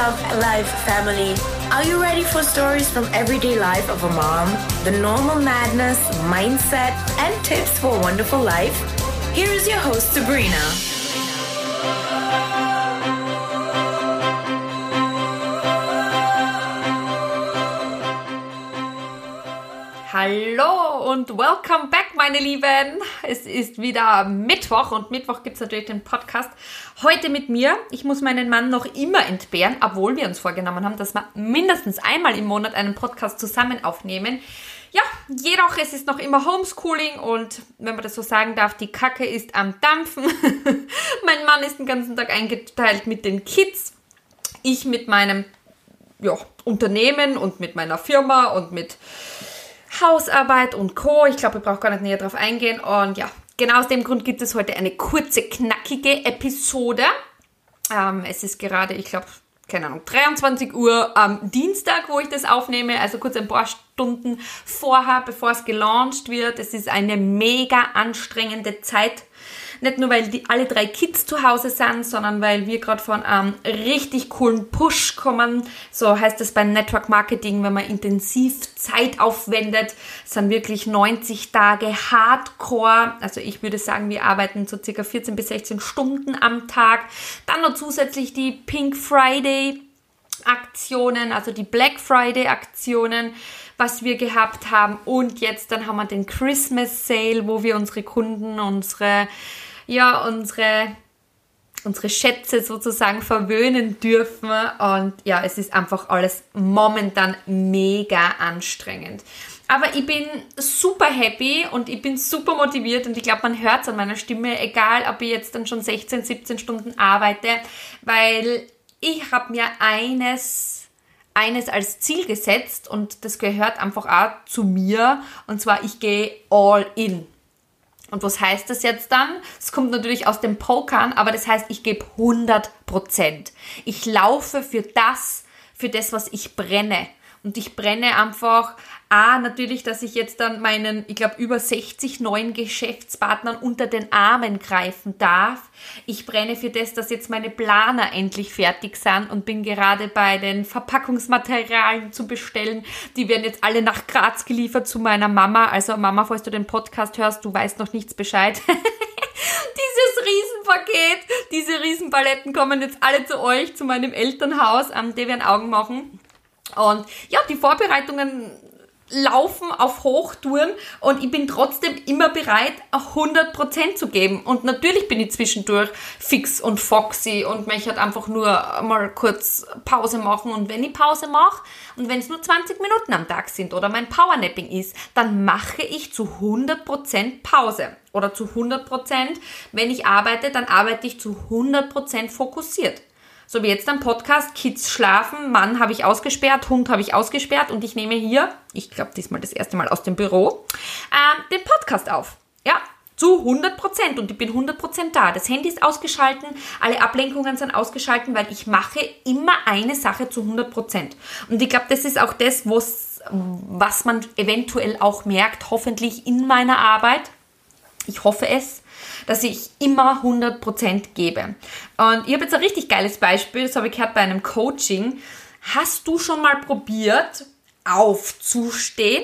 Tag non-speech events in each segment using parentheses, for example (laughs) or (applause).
Love Life family. Are you ready for stories from everyday life of a mom? The normal madness, mindset, and tips for a wonderful life? Here is your host, Sabrina. Hallo und welcome back, meine Lieben. Es ist wieder Mittwoch und Mittwoch gibt es natürlich den Podcast. Heute mit mir. Ich muss meinen Mann noch immer entbehren, obwohl wir uns vorgenommen haben, dass wir mindestens einmal im Monat einen Podcast zusammen aufnehmen. Ja, jedoch es ist noch immer Homeschooling und wenn man das so sagen darf, die Kacke ist am Dampfen. (laughs) mein Mann ist den ganzen Tag eingeteilt mit den Kids. Ich mit meinem ja, Unternehmen und mit meiner Firma und mit Hausarbeit und Co. Ich glaube, ich brauche gar nicht näher drauf eingehen. Und ja, genau aus dem Grund gibt es heute eine kurze, knackige Episode. Ähm, es ist gerade, ich glaube, keine Ahnung, 23 Uhr am Dienstag, wo ich das aufnehme, also kurz ein paar Stunden vorher, bevor es gelauncht wird. Es ist eine mega anstrengende Zeit nicht nur, weil die alle drei Kids zu Hause sind, sondern weil wir gerade von einem richtig coolen Push kommen. So heißt es beim Network Marketing, wenn man intensiv Zeit aufwendet, sind wirklich 90 Tage Hardcore. Also ich würde sagen, wir arbeiten so circa 14 bis 16 Stunden am Tag. Dann noch zusätzlich die Pink Friday Aktionen, also die Black Friday Aktionen, was wir gehabt haben. Und jetzt dann haben wir den Christmas Sale, wo wir unsere Kunden, unsere ja, unsere, unsere Schätze sozusagen verwöhnen dürfen. Und ja, es ist einfach alles momentan mega anstrengend. Aber ich bin super happy und ich bin super motiviert und ich glaube, man hört es an meiner Stimme, egal ob ich jetzt dann schon 16, 17 Stunden arbeite, weil ich habe mir eines, eines als Ziel gesetzt und das gehört einfach auch zu mir und zwar ich gehe all in. Und was heißt das jetzt dann? Es kommt natürlich aus dem Pokern, aber das heißt, ich gebe 100 Prozent. Ich laufe für das, für das, was ich brenne. Und ich brenne einfach, A, natürlich, dass ich jetzt dann meinen, ich glaube, über 60 neuen Geschäftspartnern unter den Armen greifen darf. Ich brenne für das, dass jetzt meine Planer endlich fertig sind und bin gerade bei den Verpackungsmaterialien zu bestellen. Die werden jetzt alle nach Graz geliefert zu meiner Mama. Also Mama, falls du den Podcast hörst, du weißt noch nichts Bescheid. (laughs) Dieses Riesenpaket, diese Riesenpaletten kommen jetzt alle zu euch, zu meinem Elternhaus, an der wir ein Augen machen. Und ja, die Vorbereitungen laufen auf Hochtouren und ich bin trotzdem immer bereit, 100% zu geben. Und natürlich bin ich zwischendurch fix und foxy und möchte halt einfach nur mal kurz Pause machen. Und wenn ich Pause mache und wenn es nur 20 Minuten am Tag sind oder mein Powernapping ist, dann mache ich zu 100% Pause. Oder zu 100%, wenn ich arbeite, dann arbeite ich zu 100% fokussiert. So wie jetzt am Podcast, Kids schlafen, Mann habe ich ausgesperrt, Hund habe ich ausgesperrt und ich nehme hier, ich glaube diesmal das erste Mal aus dem Büro, äh, den Podcast auf. Ja, zu 100 Prozent und ich bin 100 Prozent da. Das Handy ist ausgeschalten, alle Ablenkungen sind ausgeschalten, weil ich mache immer eine Sache zu 100 Prozent. Und ich glaube, das ist auch das, was man eventuell auch merkt, hoffentlich in meiner Arbeit. Ich hoffe es, dass ich immer 100% gebe. Und ich habe jetzt ein richtig geiles Beispiel, das habe ich gehört bei einem Coaching. Hast du schon mal probiert, aufzustehen?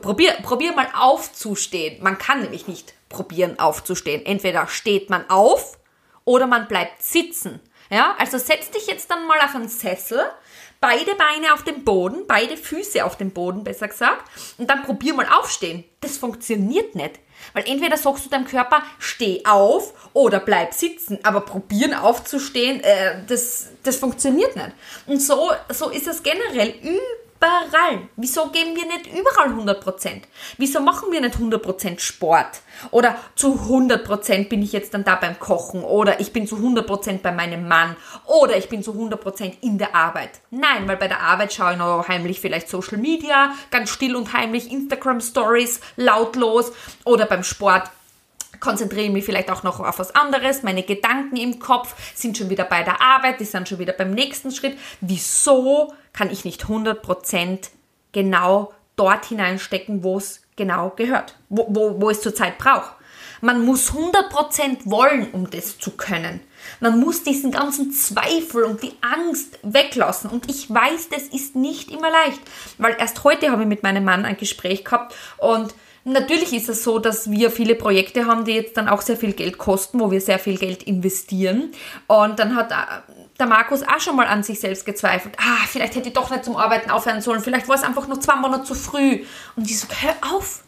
probier, probier mal aufzustehen. Man kann nämlich nicht probieren aufzustehen. Entweder steht man auf oder man bleibt sitzen. Ja, also setz dich jetzt dann mal auf einen Sessel, beide Beine auf dem Boden, beide Füße auf dem Boden, besser gesagt, und dann probier mal aufstehen. Das funktioniert nicht. Weil entweder sagst du deinem Körper, steh auf oder bleib sitzen, aber probieren aufzustehen, äh, das, das funktioniert nicht. Und so, so ist es generell überall. Wieso geben wir nicht überall 100%? Wieso machen wir nicht 100% Sport? Oder zu 100% bin ich jetzt dann da beim Kochen oder ich bin zu 100% bei meinem Mann oder ich bin zu 100% in der Arbeit. Nein, weil bei der Arbeit schaue ich noch heimlich vielleicht Social Media, ganz still und heimlich Instagram Stories, lautlos oder beim Sport konzentriere ich mich vielleicht auch noch auf was anderes. Meine Gedanken im Kopf sind schon wieder bei der Arbeit, die sind schon wieder beim nächsten Schritt. Wieso kann ich nicht 100% genau dort hineinstecken, wo es genau gehört, wo, wo, wo es zurzeit braucht? Man muss 100% wollen, um das zu können. Man muss diesen ganzen Zweifel und die Angst weglassen. Und ich weiß, das ist nicht immer leicht, weil erst heute habe ich mit meinem Mann ein Gespräch gehabt und Natürlich ist es so, dass wir viele Projekte haben, die jetzt dann auch sehr viel Geld kosten, wo wir sehr viel Geld investieren. Und dann hat äh, der Markus auch schon mal an sich selbst gezweifelt. Ah, vielleicht hätte ich doch nicht zum Arbeiten aufhören sollen. Vielleicht war es einfach nur zwei Monate zu früh. Und ich so, hör auf.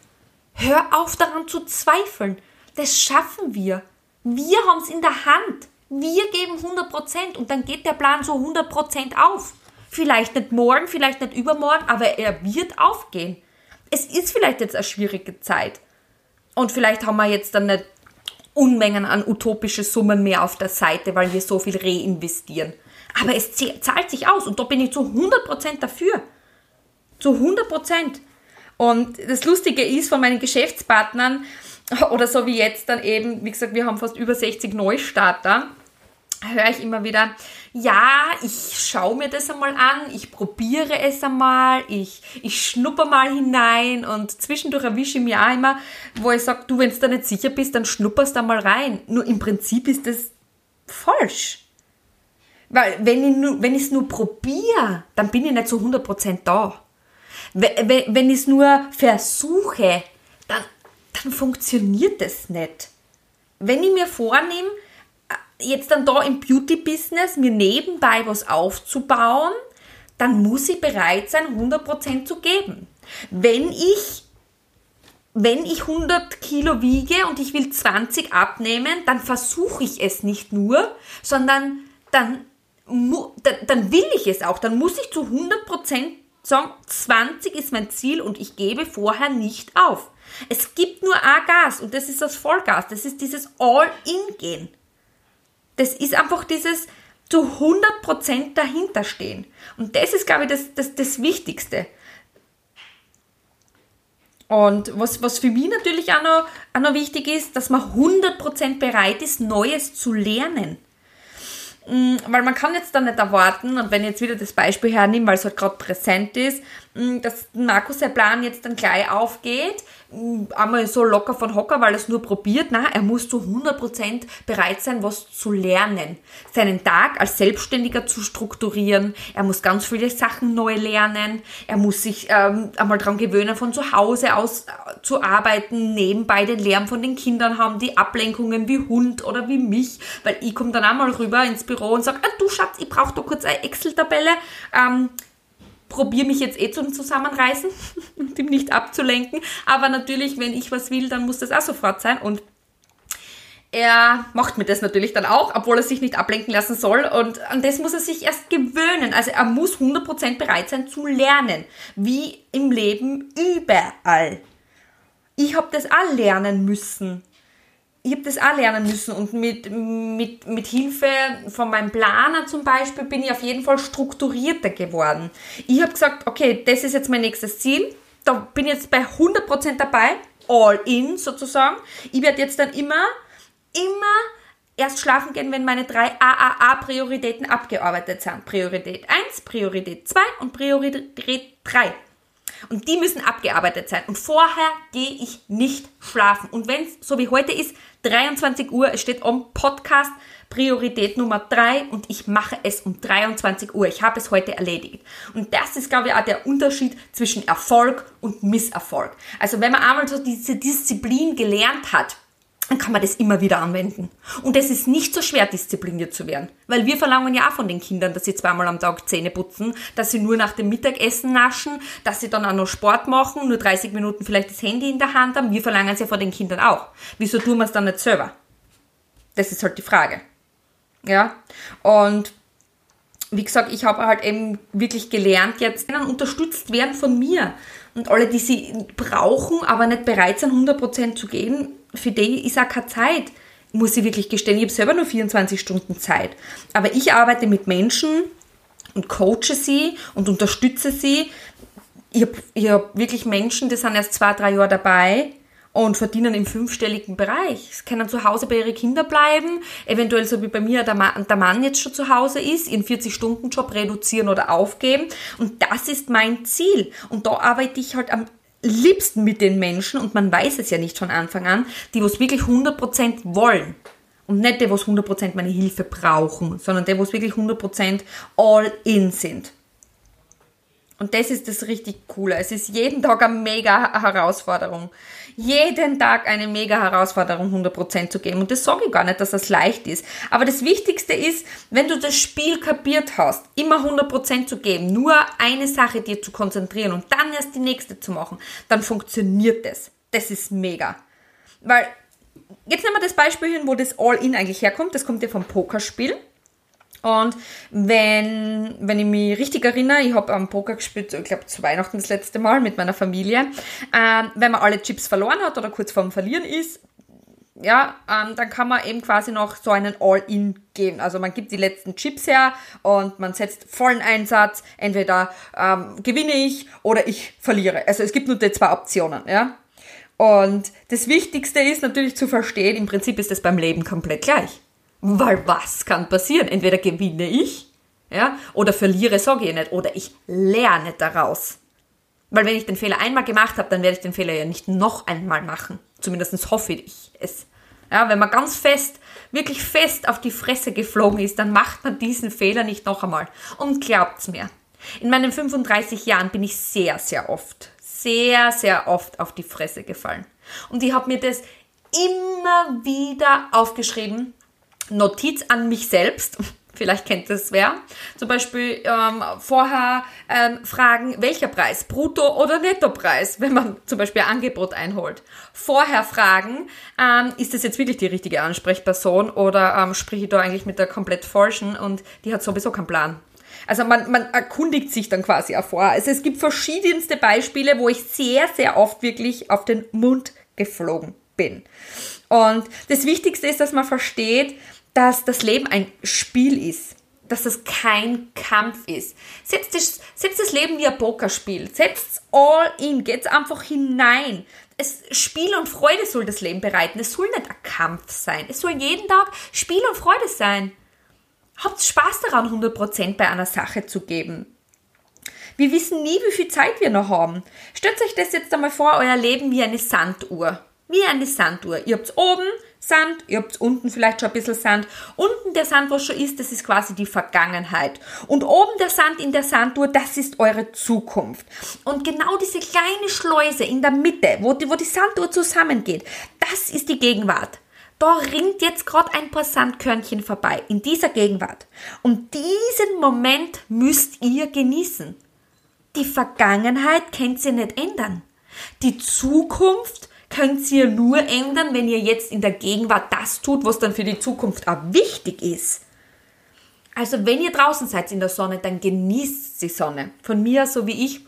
Hör auf daran zu zweifeln. Das schaffen wir. Wir haben es in der Hand. Wir geben 100% und dann geht der Plan so 100% auf. Vielleicht nicht morgen, vielleicht nicht übermorgen, aber er wird aufgehen es ist vielleicht jetzt eine schwierige Zeit. Und vielleicht haben wir jetzt dann nicht Unmengen an utopische Summen mehr auf der Seite, weil wir so viel reinvestieren. Aber es zahlt sich aus und da bin ich zu 100% dafür. Zu 100%. Und das Lustige ist von meinen Geschäftspartnern, (laughs) oder so wie jetzt dann eben, wie gesagt, wir haben fast über 60 Neustarter, höre ich immer wieder, ja, ich schaue mir das einmal an, ich probiere es einmal, ich, ich schnupper mal hinein und zwischendurch erwische ich mir auch immer, wo ich sage, du, wenn du da nicht sicher bist, dann schnupperst da mal rein. Nur im Prinzip ist das falsch. Weil wenn ich nur, wenn es nur probiere, dann bin ich nicht zu 100% da. Wenn, wenn ich es nur versuche, dann, dann funktioniert das nicht. Wenn ich mir vornehme, jetzt dann da im Beauty-Business mir nebenbei was aufzubauen, dann muss ich bereit sein, 100% zu geben. Wenn ich, wenn ich 100 Kilo wiege und ich will 20 abnehmen, dann versuche ich es nicht nur, sondern dann, dann, will ich es auch. Dann muss ich zu 100% sagen, 20 ist mein Ziel und ich gebe vorher nicht auf. Es gibt nur ein Gas und das ist das Vollgas. Das ist dieses All-In-Gehen. Das ist einfach dieses zu 100% dahinterstehen. Und das ist, glaube ich, das, das, das Wichtigste. Und was, was für mich natürlich auch noch, auch noch wichtig ist, dass man 100% bereit ist, Neues zu lernen. Mm, weil man kann jetzt da nicht erwarten, und wenn ich jetzt wieder das Beispiel hernehme, weil es halt gerade präsent ist, dass Markus der Plan jetzt dann gleich aufgeht, mm, einmal so locker von Hocker, weil er es nur probiert. Nein, er muss zu 100% bereit sein, was zu lernen. Seinen Tag als Selbstständiger zu strukturieren. Er muss ganz viele Sachen neu lernen. Er muss sich ähm, einmal daran gewöhnen, von zu Hause aus äh, zu arbeiten, nebenbei den Lärm von den Kindern haben, die Ablenkungen wie Hund oder wie mich, weil ich komme dann einmal rüber ins Büro und sage, ah, du Schatz, ich brauche da kurz eine Excel-Tabelle. Ähm, probiere mich jetzt eh zum Zusammenreißen (laughs) und ihm nicht abzulenken. Aber natürlich, wenn ich was will, dann muss das auch sofort sein. Und er macht mir das natürlich dann auch, obwohl er sich nicht ablenken lassen soll. Und an das muss er sich erst gewöhnen. Also er muss 100% bereit sein zu lernen. Wie im Leben überall. Ich habe das auch lernen müssen ich habe das auch lernen müssen und mit, mit, mit Hilfe von meinem Planer zum Beispiel bin ich auf jeden Fall strukturierter geworden. Ich habe gesagt, okay, das ist jetzt mein nächstes Ziel, da bin ich jetzt bei 100% dabei, all in sozusagen. Ich werde jetzt dann immer, immer erst schlafen gehen, wenn meine drei AAA-Prioritäten abgearbeitet sind. Priorität 1, Priorität 2 und Priorität 3. Und die müssen abgearbeitet sein. Und vorher gehe ich nicht schlafen. Und wenn es so wie heute ist, 23 Uhr, es steht am Podcast Priorität Nummer 3 und ich mache es um 23 Uhr. Ich habe es heute erledigt. Und das ist, glaube ich, auch der Unterschied zwischen Erfolg und Misserfolg. Also wenn man einmal so diese Disziplin gelernt hat, dann kann man das immer wieder anwenden. Und es ist nicht so schwer, diszipliniert zu werden. Weil wir verlangen ja auch von den Kindern, dass sie zweimal am Tag Zähne putzen, dass sie nur nach dem Mittagessen naschen, dass sie dann auch noch Sport machen, nur 30 Minuten vielleicht das Handy in der Hand haben. Wir verlangen es ja von den Kindern auch. Wieso tun wir es dann nicht selber? Das ist halt die Frage. Ja. Und wie gesagt, ich habe halt eben wirklich gelernt, jetzt unterstützt werden von mir. Und alle, die sie brauchen, aber nicht bereit sind, 100% zu geben, für die ist auch keine Zeit, muss ich wirklich gestehen. Ich habe selber nur 24 Stunden Zeit. Aber ich arbeite mit Menschen und coache sie und unterstütze sie. Ich habe hab wirklich Menschen, die sind erst zwei, drei Jahre dabei und verdienen im fünfstelligen Bereich. Sie können zu Hause bei ihren Kindern bleiben, eventuell so wie bei mir der Mann, jetzt schon zu Hause ist, ihren 40-Stunden-Job reduzieren oder aufgeben. Und das ist mein Ziel. Und da arbeite ich halt am liebsten mit den Menschen, und man weiß es ja nicht von Anfang an, die was wirklich 100% wollen. Und nicht die, was 100% meine Hilfe brauchen, sondern die, was wirklich 100% all in sind. Und das ist das richtig Coole. Es ist jeden Tag eine mega Herausforderung. Jeden Tag eine mega Herausforderung, 100% zu geben. Und das sage ich gar nicht, dass das leicht ist. Aber das Wichtigste ist, wenn du das Spiel kapiert hast, immer 100% zu geben, nur eine Sache dir zu konzentrieren und dann erst die nächste zu machen, dann funktioniert das. Das ist mega. Weil, jetzt nehmen wir das Beispiel hin, wo das All-In eigentlich herkommt. Das kommt ja vom Pokerspiel. Und wenn, wenn ich mich richtig erinnere, ich habe am Poker gespielt, ich glaube zu Weihnachten das letzte Mal mit meiner Familie, ähm, wenn man alle Chips verloren hat oder kurz vorm Verlieren ist, ja, ähm, dann kann man eben quasi noch so einen All-In geben. Also man gibt die letzten Chips her und man setzt vollen Einsatz. Entweder ähm, gewinne ich oder ich verliere. Also es gibt nur die zwei Optionen, ja. Und das Wichtigste ist natürlich zu verstehen, im Prinzip ist es beim Leben komplett gleich. Weil was kann passieren? Entweder gewinne ich, ja, oder verliere, sage ich nicht, oder ich lerne daraus. Weil wenn ich den Fehler einmal gemacht habe, dann werde ich den Fehler ja nicht noch einmal machen. Zumindest hoffe ich es. Ja, wenn man ganz fest, wirklich fest auf die Fresse geflogen ist, dann macht man diesen Fehler nicht noch einmal. Und glaubt's mir, in meinen 35 Jahren bin ich sehr, sehr oft, sehr, sehr oft auf die Fresse gefallen. Und ich habe mir das immer wieder aufgeschrieben Notiz an mich selbst. (laughs) Vielleicht kennt das wer. Zum Beispiel ähm, vorher ähm, fragen, welcher Preis, Brutto- oder Nettopreis, wenn man zum Beispiel ein Angebot einholt. Vorher fragen, ähm, ist das jetzt wirklich die richtige Ansprechperson oder ähm, spreche ich da eigentlich mit der komplett falschen und die hat sowieso keinen Plan. Also man, man erkundigt sich dann quasi auch vor. Also es gibt verschiedenste Beispiele, wo ich sehr, sehr oft wirklich auf den Mund geflogen bin. Und das Wichtigste ist, dass man versteht, dass das Leben ein Spiel ist, dass das kein Kampf ist. Setzt das, setzt das Leben wie ein Pokerspiel. Setzt all in, geht's einfach hinein. Es, Spiel und Freude soll das Leben bereiten. Es soll nicht ein Kampf sein. Es soll jeden Tag Spiel und Freude sein. Habt Spaß daran, 100% bei einer Sache zu geben. Wir wissen nie, wie viel Zeit wir noch haben. Stellt euch das jetzt einmal vor, euer Leben wie eine Sanduhr. Wie eine Sanduhr. Ihr habt oben Sand, ihr habt unten vielleicht schon ein bisschen Sand. Unten der Sand, was schon ist, das ist quasi die Vergangenheit. Und oben der Sand in der Sanduhr, das ist eure Zukunft. Und genau diese kleine Schleuse in der Mitte, wo die, wo die Sanduhr zusammengeht, das ist die Gegenwart. Da ringt jetzt gerade ein paar Sandkörnchen vorbei, in dieser Gegenwart. Und diesen Moment müsst ihr genießen. Die Vergangenheit könnt ihr nicht ändern. Die Zukunft könnt ihr nur ändern, wenn ihr jetzt in der Gegenwart das tut, was dann für die Zukunft auch wichtig ist. Also wenn ihr draußen seid in der Sonne, dann genießt die Sonne. Von mir, so wie ich,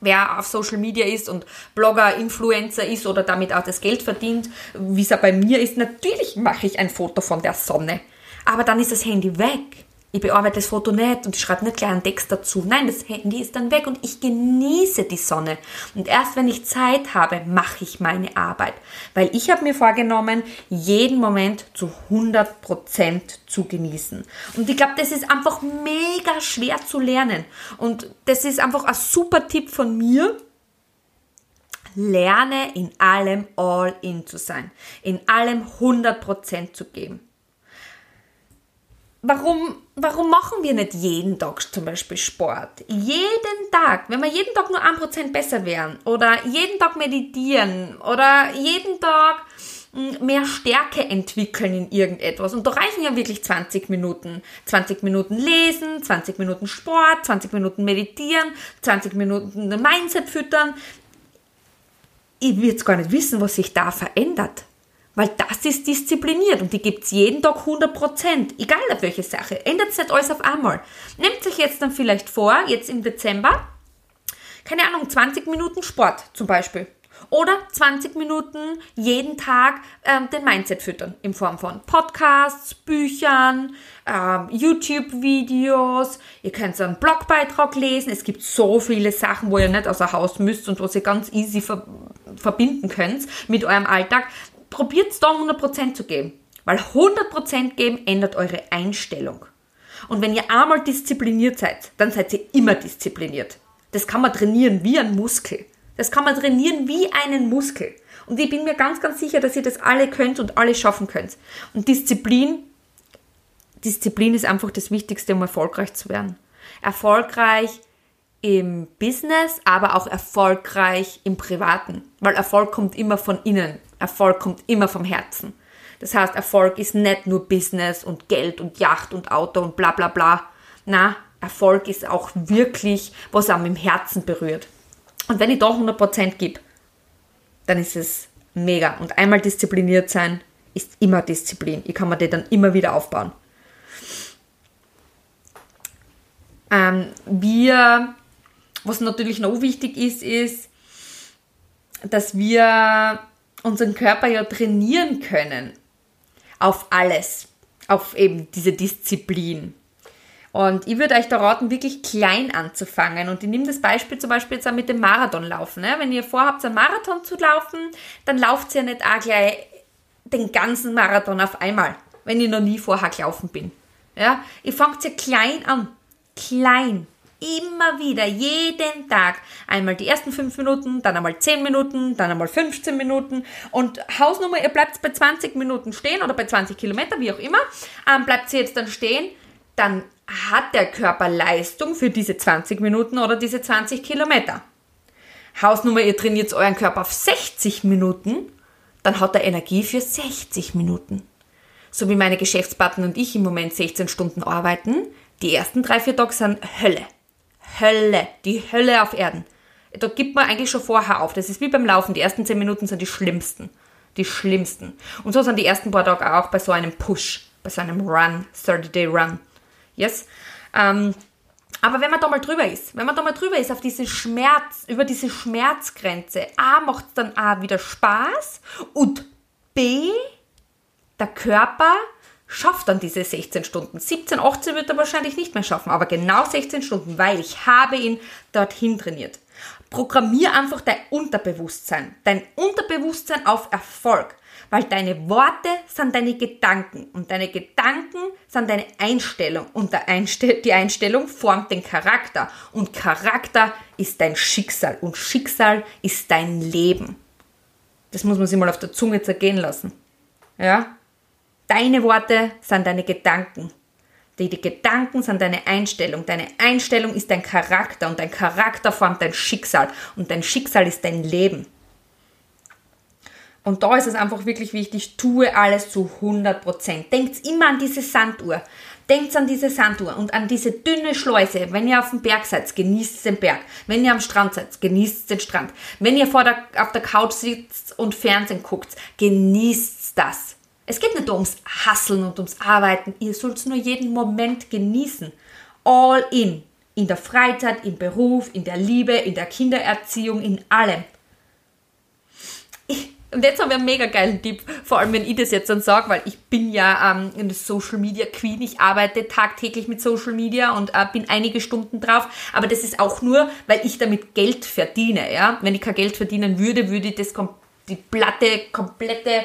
wer auf Social Media ist und Blogger, Influencer ist oder damit auch das Geld verdient, wie es ja bei mir ist, natürlich mache ich ein Foto von der Sonne. Aber dann ist das Handy weg ich bearbeite das Foto nicht und ich schreibe nicht gleich einen Text dazu. Nein, das Handy ist dann weg und ich genieße die Sonne. Und erst wenn ich Zeit habe, mache ich meine Arbeit. Weil ich habe mir vorgenommen, jeden Moment zu 100% zu genießen. Und ich glaube, das ist einfach mega schwer zu lernen. Und das ist einfach ein super Tipp von mir. Lerne in allem all in zu sein. In allem 100% zu geben warum, warum machen wir nicht jeden Tag zum Beispiel Sport? Jeden Tag, wenn wir jeden Tag nur ein Prozent besser wären oder jeden Tag meditieren oder jeden Tag hm, mehr Stärke entwickeln in irgendetwas. Und da reichen ja wirklich 20 Minuten. 20 Minuten lesen, 20 Minuten Sport, 20 Minuten meditieren, 20 Minuten Mindset füttern. Ich würde gar nicht wissen, was sich da verändert. Weil das ist diszipliniert und die gibt es jeden Tag 100%, egal auf welche Sache. Ändert es nicht alles auf einmal. Nehmt euch jetzt dann vielleicht vor, jetzt im Dezember, keine Ahnung, 20 Minuten Sport zum Beispiel. Oder 20 Minuten jeden Tag ähm, den Mindset füttern in Form von Podcasts, Büchern, ähm, YouTube-Videos. Ihr könnt so einen Blogbeitrag lesen. Es gibt so viele Sachen, wo ihr nicht außer Haus müsst und was ihr ganz easy ver verbinden könnt mit eurem Alltag probiert es da 100% zu geben. Weil 100% geben ändert eure Einstellung. Und wenn ihr einmal diszipliniert seid, dann seid ihr immer diszipliniert. Das kann man trainieren wie ein Muskel. Das kann man trainieren wie einen Muskel. Und ich bin mir ganz, ganz sicher, dass ihr das alle könnt und alle schaffen könnt. Und Disziplin, Disziplin ist einfach das Wichtigste, um erfolgreich zu werden. Erfolgreich im Business, aber auch erfolgreich im Privaten. Weil Erfolg kommt immer von innen. Erfolg kommt immer vom Herzen. Das heißt, Erfolg ist nicht nur Business und Geld und Yacht und Auto und bla bla bla. Na, Erfolg ist auch wirklich, was einem im Herzen berührt. Und wenn ich da 100% gebe, dann ist es mega. Und einmal diszipliniert sein ist immer Disziplin. Ich kann mir die dann immer wieder aufbauen. Ähm, wir, was natürlich noch wichtig ist, ist, dass wir unseren Körper ja trainieren können auf alles, auf eben diese Disziplin. Und ich würde euch da raten, wirklich klein anzufangen. Und ich nehme das Beispiel zum Beispiel jetzt auch mit dem Marathonlaufen. Ne? Wenn ihr vorhabt, einen Marathon zu laufen, dann lauft ihr ja nicht auch gleich den ganzen Marathon auf einmal, wenn ich noch nie vorher gelaufen bin. Ja? Ihr fangt ja klein an. Klein. Immer wieder, jeden Tag. Einmal die ersten fünf Minuten, dann einmal zehn Minuten, dann einmal 15 Minuten. Und Hausnummer, ihr bleibt bei 20 Minuten stehen oder bei 20 Kilometer, wie auch immer. Ähm, bleibt ihr jetzt dann stehen, dann hat der Körper Leistung für diese 20 Minuten oder diese 20 Kilometer. Hausnummer, ihr trainiert euren Körper auf 60 Minuten, dann hat er Energie für 60 Minuten. So wie meine Geschäftspartner und ich im Moment 16 Stunden arbeiten, die ersten drei, vier Tage sind Hölle. Hölle, die Hölle auf Erden. Da gibt man eigentlich schon vorher auf. Das ist wie beim Laufen. Die ersten 10 Minuten sind die schlimmsten. Die schlimmsten. Und so sind die ersten paar Tage auch bei so einem Push, bei so einem Run, 30-Day-Run. Yes? Ähm, aber wenn man da mal drüber ist, wenn man da mal drüber ist auf diese Schmerz, über diese Schmerzgrenze, A, macht es dann A wieder Spaß und B, der Körper schafft dann diese 16 Stunden. 17, 18 wird er wahrscheinlich nicht mehr schaffen, aber genau 16 Stunden, weil ich habe ihn dorthin trainiert. Programmier einfach dein Unterbewusstsein, dein Unterbewusstsein auf Erfolg, weil deine Worte sind deine Gedanken und deine Gedanken sind deine Einstellung und die Einstellung formt den Charakter und Charakter ist dein Schicksal und Schicksal ist dein Leben. Das muss man sich mal auf der Zunge zergehen lassen. Ja? Deine Worte sind deine Gedanken. Die, Gedanken sind deine Einstellung. Deine Einstellung ist dein Charakter und dein Charakter formt dein Schicksal und dein Schicksal ist dein Leben. Und da ist es einfach wirklich wichtig, tue alles zu 100%. Denkt immer an diese Sanduhr. Denkt an diese Sanduhr und an diese dünne Schleuse. Wenn ihr auf dem Berg seid, genießt den Berg. Wenn ihr am Strand seid, genießt den Strand. Wenn ihr vor der, auf der Couch sitzt und Fernsehen guckt, genießt das. Es geht nicht ums Hasseln und ums Arbeiten. Ihr sollt nur jeden Moment genießen. All in. In der Freizeit, im Beruf, in der Liebe, in der Kindererziehung, in allem. Und jetzt haben wir einen mega geilen Tipp, vor allem wenn ich das jetzt dann sage, weil ich bin ja ähm, eine Social Media Queen, ich arbeite tagtäglich mit Social Media und äh, bin einige Stunden drauf, aber das ist auch nur, weil ich damit Geld verdiene. Ja? Wenn ich kein Geld verdienen würde, würde ich das die Platte, komplette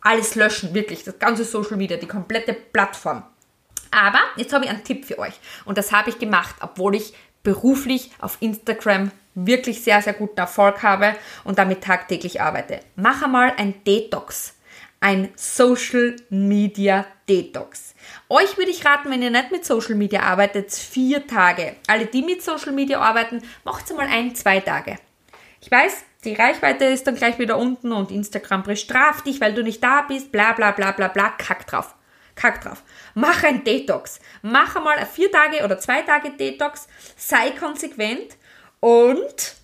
alles löschen, wirklich, das ganze Social Media, die komplette Plattform. Aber jetzt habe ich einen Tipp für euch und das habe ich gemacht, obwohl ich beruflich auf Instagram wirklich sehr, sehr guten Erfolg habe und damit tagtäglich arbeite. Mach einmal ein Detox, ein Social Media Detox. Euch würde ich raten, wenn ihr nicht mit Social Media arbeitet, vier Tage. Alle, die mit Social Media arbeiten, macht es mal ein, zwei Tage. Ich weiß, die Reichweite ist dann gleich wieder unten und Instagram bestraft dich, weil du nicht da bist, bla bla bla bla bla, kack drauf. Kack drauf. Mach ein Detox. Mach einmal ein vier Tage oder zwei Tage Detox. Sei konsequent und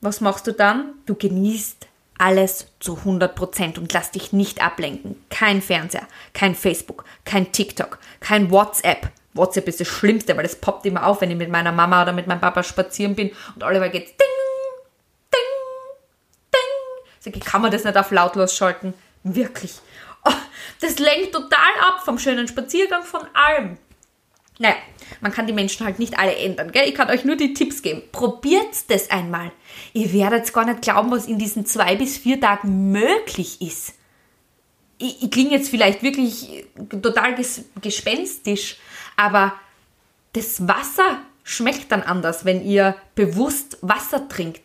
was machst du dann? Du genießt alles zu 100% und lass dich nicht ablenken. Kein Fernseher, kein Facebook, kein TikTok, kein WhatsApp. WhatsApp ist das Schlimmste, weil es poppt immer auf, wenn ich mit meiner Mama oder mit meinem Papa spazieren bin und Oliver geht ding, Sag ich, kann man das nicht auf lautlos schalten? Wirklich. Oh, das lenkt total ab vom schönen Spaziergang, von allem. Naja, man kann die Menschen halt nicht alle ändern. Gell? Ich kann euch nur die Tipps geben. Probiert das einmal. Ihr werdet gar nicht glauben, was in diesen zwei bis vier Tagen möglich ist. Ich, ich klinge jetzt vielleicht wirklich total ges gespenstisch, aber das Wasser schmeckt dann anders, wenn ihr bewusst Wasser trinkt.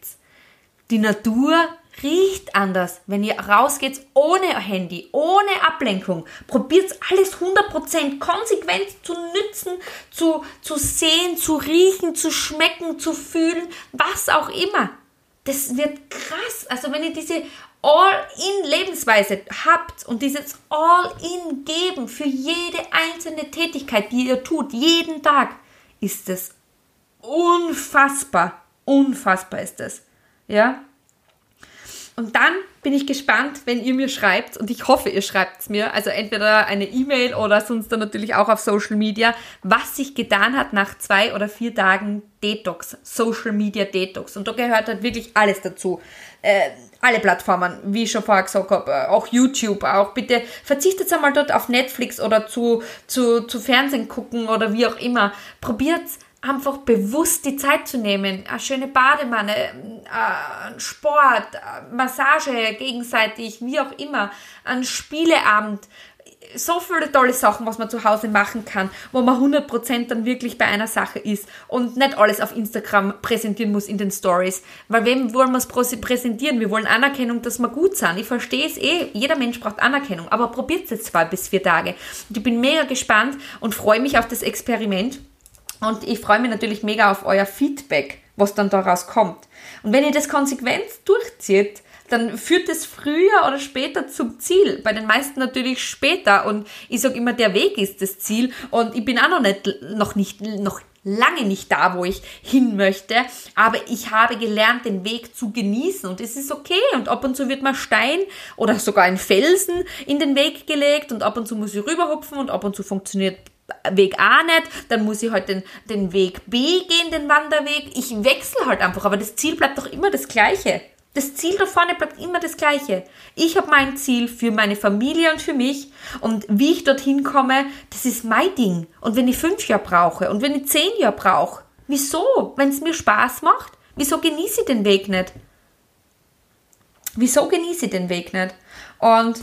Die Natur Riecht anders, wenn ihr rausgeht ohne Handy, ohne Ablenkung. Probiert alles 100% konsequent zu nützen, zu, zu sehen, zu riechen, zu schmecken, zu fühlen, was auch immer. Das wird krass. Also wenn ihr diese All-in-Lebensweise habt und dieses All-in geben für jede einzelne Tätigkeit, die ihr tut, jeden Tag, ist es unfassbar. Unfassbar ist es. Ja? Und dann bin ich gespannt, wenn ihr mir schreibt, und ich hoffe, ihr schreibt es mir, also entweder eine E-Mail oder sonst dann natürlich auch auf Social Media, was sich getan hat nach zwei oder vier Tagen Detox, Social Media Detox. Und da gehört halt wirklich alles dazu. Äh, alle Plattformen, wie ich schon vorher gesagt habe, äh, auch YouTube, auch bitte verzichtet einmal dort auf Netflix oder zu, zu, zu Fernsehen gucken oder wie auch immer. Probiert's einfach bewusst die Zeit zu nehmen, eine schöne Bademanne, äh, Sport, äh, Massage gegenseitig, wie auch immer, ein Spieleabend, so viele tolle Sachen, was man zu Hause machen kann, wo man 100% dann wirklich bei einer Sache ist und nicht alles auf Instagram präsentieren muss in den Stories. Weil wem wollen wir es präsentieren? Wir wollen Anerkennung, dass wir gut sind. Ich verstehe es eh, jeder Mensch braucht Anerkennung, aber probiert es jetzt zwei bis vier Tage. Und ich bin mega gespannt und freue mich auf das Experiment und ich freue mich natürlich mega auf euer Feedback, was dann daraus kommt. Und wenn ihr das konsequent durchzieht, dann führt es früher oder später zum Ziel. Bei den meisten natürlich später. Und ich sage immer, der Weg ist das Ziel. Und ich bin auch noch nicht, noch nicht, noch lange nicht da, wo ich hin möchte, aber ich habe gelernt, den Weg zu genießen und es ist okay und ab und zu wird mal Stein oder sogar ein Felsen in den Weg gelegt und ab und zu muss ich rüberhupfen und ab und zu funktioniert Weg A nicht, dann muss ich halt den, den Weg B gehen, den Wanderweg. Ich wechsle halt einfach, aber das Ziel bleibt doch immer das gleiche. Das Ziel da vorne bleibt immer das gleiche. Ich habe mein Ziel für meine Familie und für mich und wie ich dorthin komme, das ist mein Ding. Und wenn ich fünf Jahre brauche und wenn ich zehn Jahre brauche, wieso? Wenn es mir Spaß macht, wieso genieße ich den Weg nicht? Wieso genieße ich den Weg nicht? Und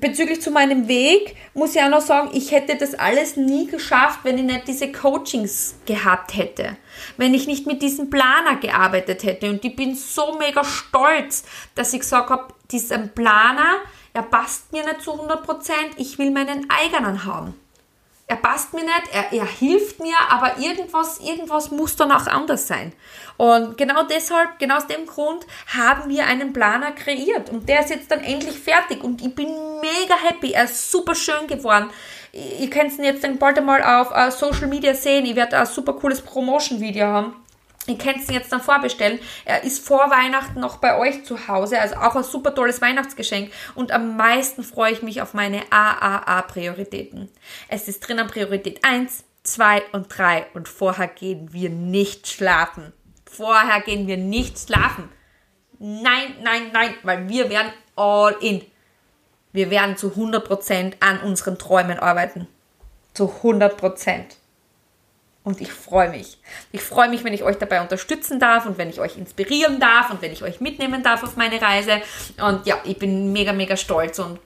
bezüglich zu meinem Weg muss ich auch noch sagen, ich hätte das alles nie geschafft, wenn ich nicht diese Coachings gehabt hätte. Wenn ich nicht mit diesem Planer gearbeitet hätte. Und ich bin so mega stolz, dass ich gesagt habe, dieser Planer, er passt mir nicht zu 100%, ich will meinen eigenen haben er passt mir nicht, er, er hilft mir, aber irgendwas, irgendwas muss dann auch anders sein. Und genau deshalb, genau aus dem Grund haben wir einen Planer kreiert. Und der ist jetzt dann endlich fertig. Und ich bin mega happy, er ist super schön geworden. Ihr könnt ihn jetzt dann bald einmal auf uh, Social Media sehen, ich werde ein super cooles Promotion-Video haben Ihr könnt es jetzt dann vorbestellen. Er ist vor Weihnachten noch bei euch zu Hause, also auch ein super tolles Weihnachtsgeschenk. Und am meisten freue ich mich auf meine AAA-Prioritäten. Es ist drin an Priorität 1, 2 und 3 und vorher gehen wir nicht schlafen. Vorher gehen wir nicht schlafen. Nein, nein, nein, weil wir werden all in. Wir werden zu 100% an unseren Träumen arbeiten. Zu 100%. Und ich freue mich. Ich freue mich, wenn ich euch dabei unterstützen darf und wenn ich euch inspirieren darf und wenn ich euch mitnehmen darf auf meine Reise. Und ja, ich bin mega, mega stolz und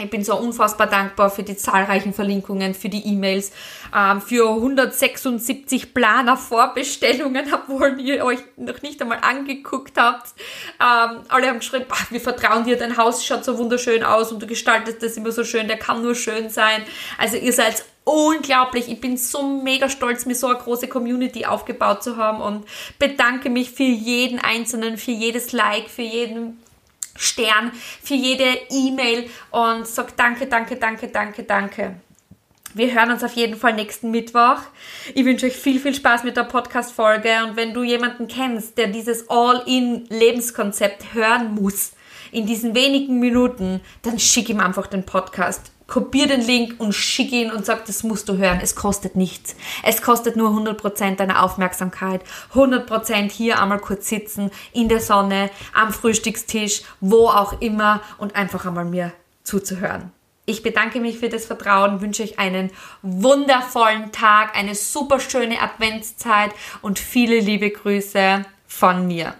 ich bin so unfassbar dankbar für die zahlreichen Verlinkungen, für die E-Mails, ähm, für 176 Planer-Vorbestellungen, (laughs) obwohl ihr euch noch nicht einmal angeguckt habt. Ähm, alle haben geschrieben, wir vertrauen dir, dein Haus schaut so wunderschön aus und du gestaltest das immer so schön, der kann nur schön sein. Also ihr seid unglaublich. Ich bin so mega stolz, mir so eine große Community aufgebaut zu haben und bedanke mich für jeden Einzelnen, für jedes Like, für jeden Stern, für jede E-Mail und sag danke, danke, danke, danke, danke. Wir hören uns auf jeden Fall nächsten Mittwoch. Ich wünsche euch viel, viel Spaß mit der Podcast-Folge und wenn du jemanden kennst, der dieses All-in-Lebenskonzept hören muss, in diesen wenigen Minuten, dann schick ihm einfach den Podcast kopier den Link und schick ihn und sag, das musst du hören. Es kostet nichts. Es kostet nur 100% deiner Aufmerksamkeit. 100% hier einmal kurz sitzen, in der Sonne, am Frühstückstisch, wo auch immer und einfach einmal mir zuzuhören. Ich bedanke mich für das Vertrauen, wünsche euch einen wundervollen Tag, eine super schöne Adventszeit und viele liebe Grüße von mir.